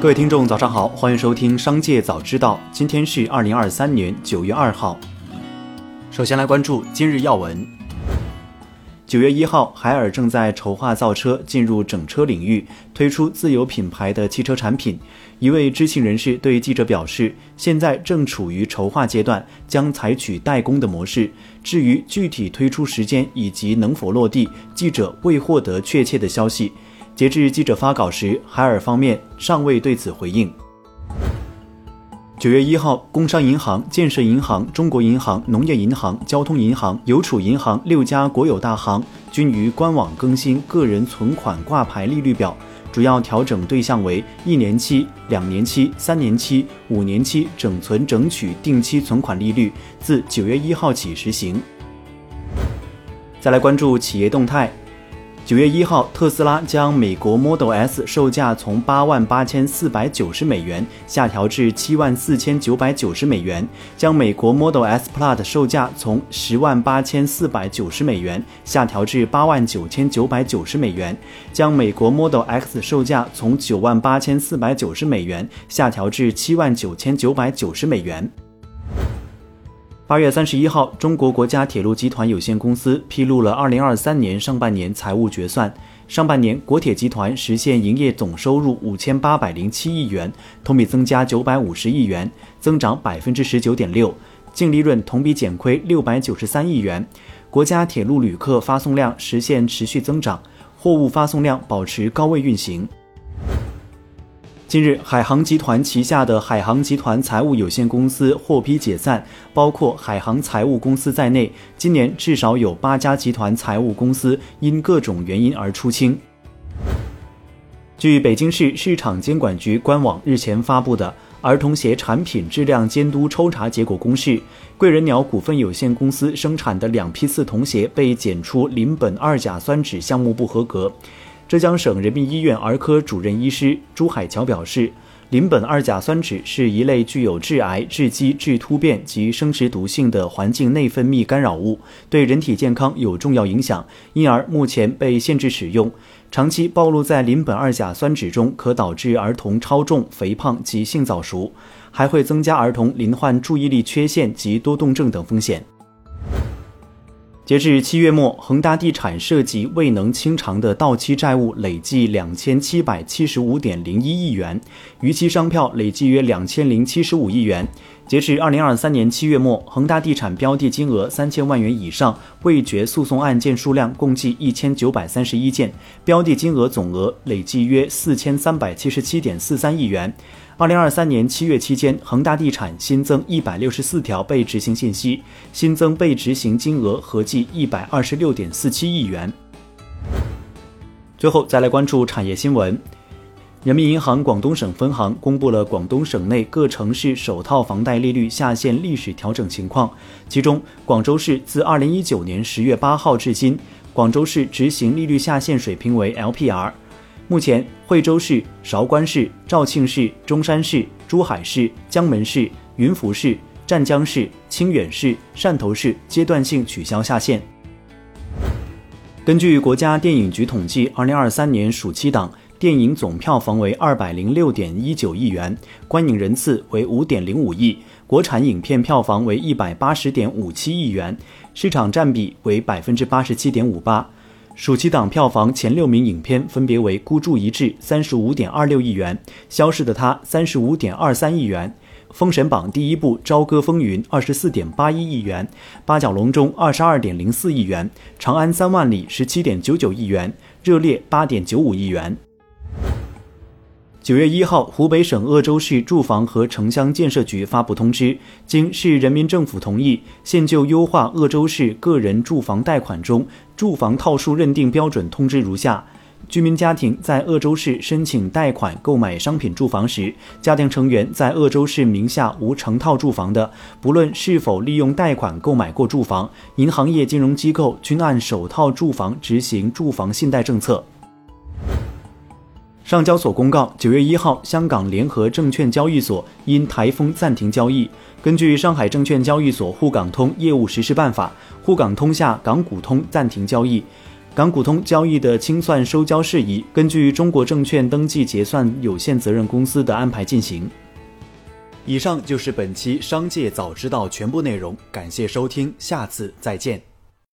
各位听众，早上好，欢迎收听《商界早知道》。今天是二零二三年九月二号。首先来关注今日要闻。九月一号，海尔正在筹划造车进入整车领域，推出自有品牌的汽车产品。一位知情人士对记者表示，现在正处于筹划阶段，将采取代工的模式。至于具体推出时间以及能否落地，记者未获得确切的消息。截至记者发稿时，海尔方面尚未对此回应。九月一号，工商银行、建设银行、中国银行、农业银行、交通银行、邮储银行六家国有大行均于官网更新个人存款挂牌利率表，主要调整对象为一年期、两年期、三年期、五年期整存整取定期存款利率，自九月一号起实行。再来关注企业动态。九月一号，特斯拉将美国 Model S 售价从八万八千四百九十美元下调至七万四千九百九十美元，将美国 Model S Plaid 售价从十万八千四百九十美元下调至八万九千九百九十美元，将美国 Model X 售价从九万八千四百九十美元下调至七万九千九百九十美元。八月三十一号，中国国家铁路集团有限公司披露了二零二三年上半年财务决算。上半年，国铁集团实现营业总收入五千八百零七亿元，同比增加九百五十亿元，增长百分之十九点六；净利润同比减亏六百九十三亿元。国家铁路旅客发送量实现持续增长，货物发送量保持高位运行。近日，海航集团旗下的海航集团财务有限公司获批解散，包括海航财务公司在内，今年至少有八家集团财务公司因各种原因而出清。据北京市市场监管局官网日前发布的儿童鞋产品质量监督抽查结果公示，贵人鸟股份有限公司生产的两批次童鞋被检出邻苯二甲酸酯项目不合格。浙江省人民医院儿科主任医师朱海桥表示，邻苯二甲酸酯是一类具有致癌、致畸、致突变及生殖毒性的环境内分泌干扰物，对人体健康有重要影响，因而目前被限制使用。长期暴露在邻苯二甲酸酯中，可导致儿童超重、肥胖及性早熟，还会增加儿童罹患注意力缺陷及多动症等风险。截至七月末，恒大地产涉及未能清偿的到期债务累计两千七百七十五点零一亿元，逾期商票累计约两千零七十五亿元。截至二零二三年七月末，恒大地产标的金额三千万元以上未决诉讼案件数量共计一千九百三十一件，标的金额总额累计约四千三百七十七点四三亿元。二零二三年七月期间，恒大地产新增一百六十四条被执行信息，新增被执行金额合计一百二十六点四七亿元。最后再来关注产业新闻，人民银行广东省分行公布了广东省内各城市首套房贷利率下限历史调整情况，其中广州市自二零一九年十月八号至今，广州市执行利率下限水平为 LPR。目前，惠州市、韶关市、肇庆市、中山市、珠海市、江门市、云浮市、湛江市、清远市、汕头市阶段性取消下线。根据国家电影局统计，二零二三年暑期档电影总票房为二百零六点一九亿元，观影人次为五点零五亿，国产影片票房为一百八十点五七亿元，市场占比为百分之八十七点五八。暑期档票房前六名影片分别为《孤注一掷》三十五点二六亿元，《消失的他》三十五点二三亿元，《封神榜》第一部《朝歌风云》二十四点八一亿元，《八角笼中》二十二点零四亿元，《长安三万里》十七点九九亿元，《热烈》八点九五亿元。九月一号，湖北省鄂州市住房和城乡建设局发布通知，经市人民政府同意，现就优化鄂州市个人住房贷款中住房套数认定标准通知如下：居民家庭在鄂州市申请贷款购买商品住房时，家庭成员在鄂州市名下无成套住房的，不论是否利用贷款购买过住房，银行业金融机构均按首套住房执行住房信贷政策。上交所公告，九月一号，香港联合证券交易所因台风暂停交易。根据上海证券交易所沪港通业务实施办法，沪港通下港股通暂停交易。港股通交易的清算收交事宜，根据中国证券登记结算有限责任公司的安排进行。以上就是本期《商界早知道》全部内容，感谢收听，下次再见。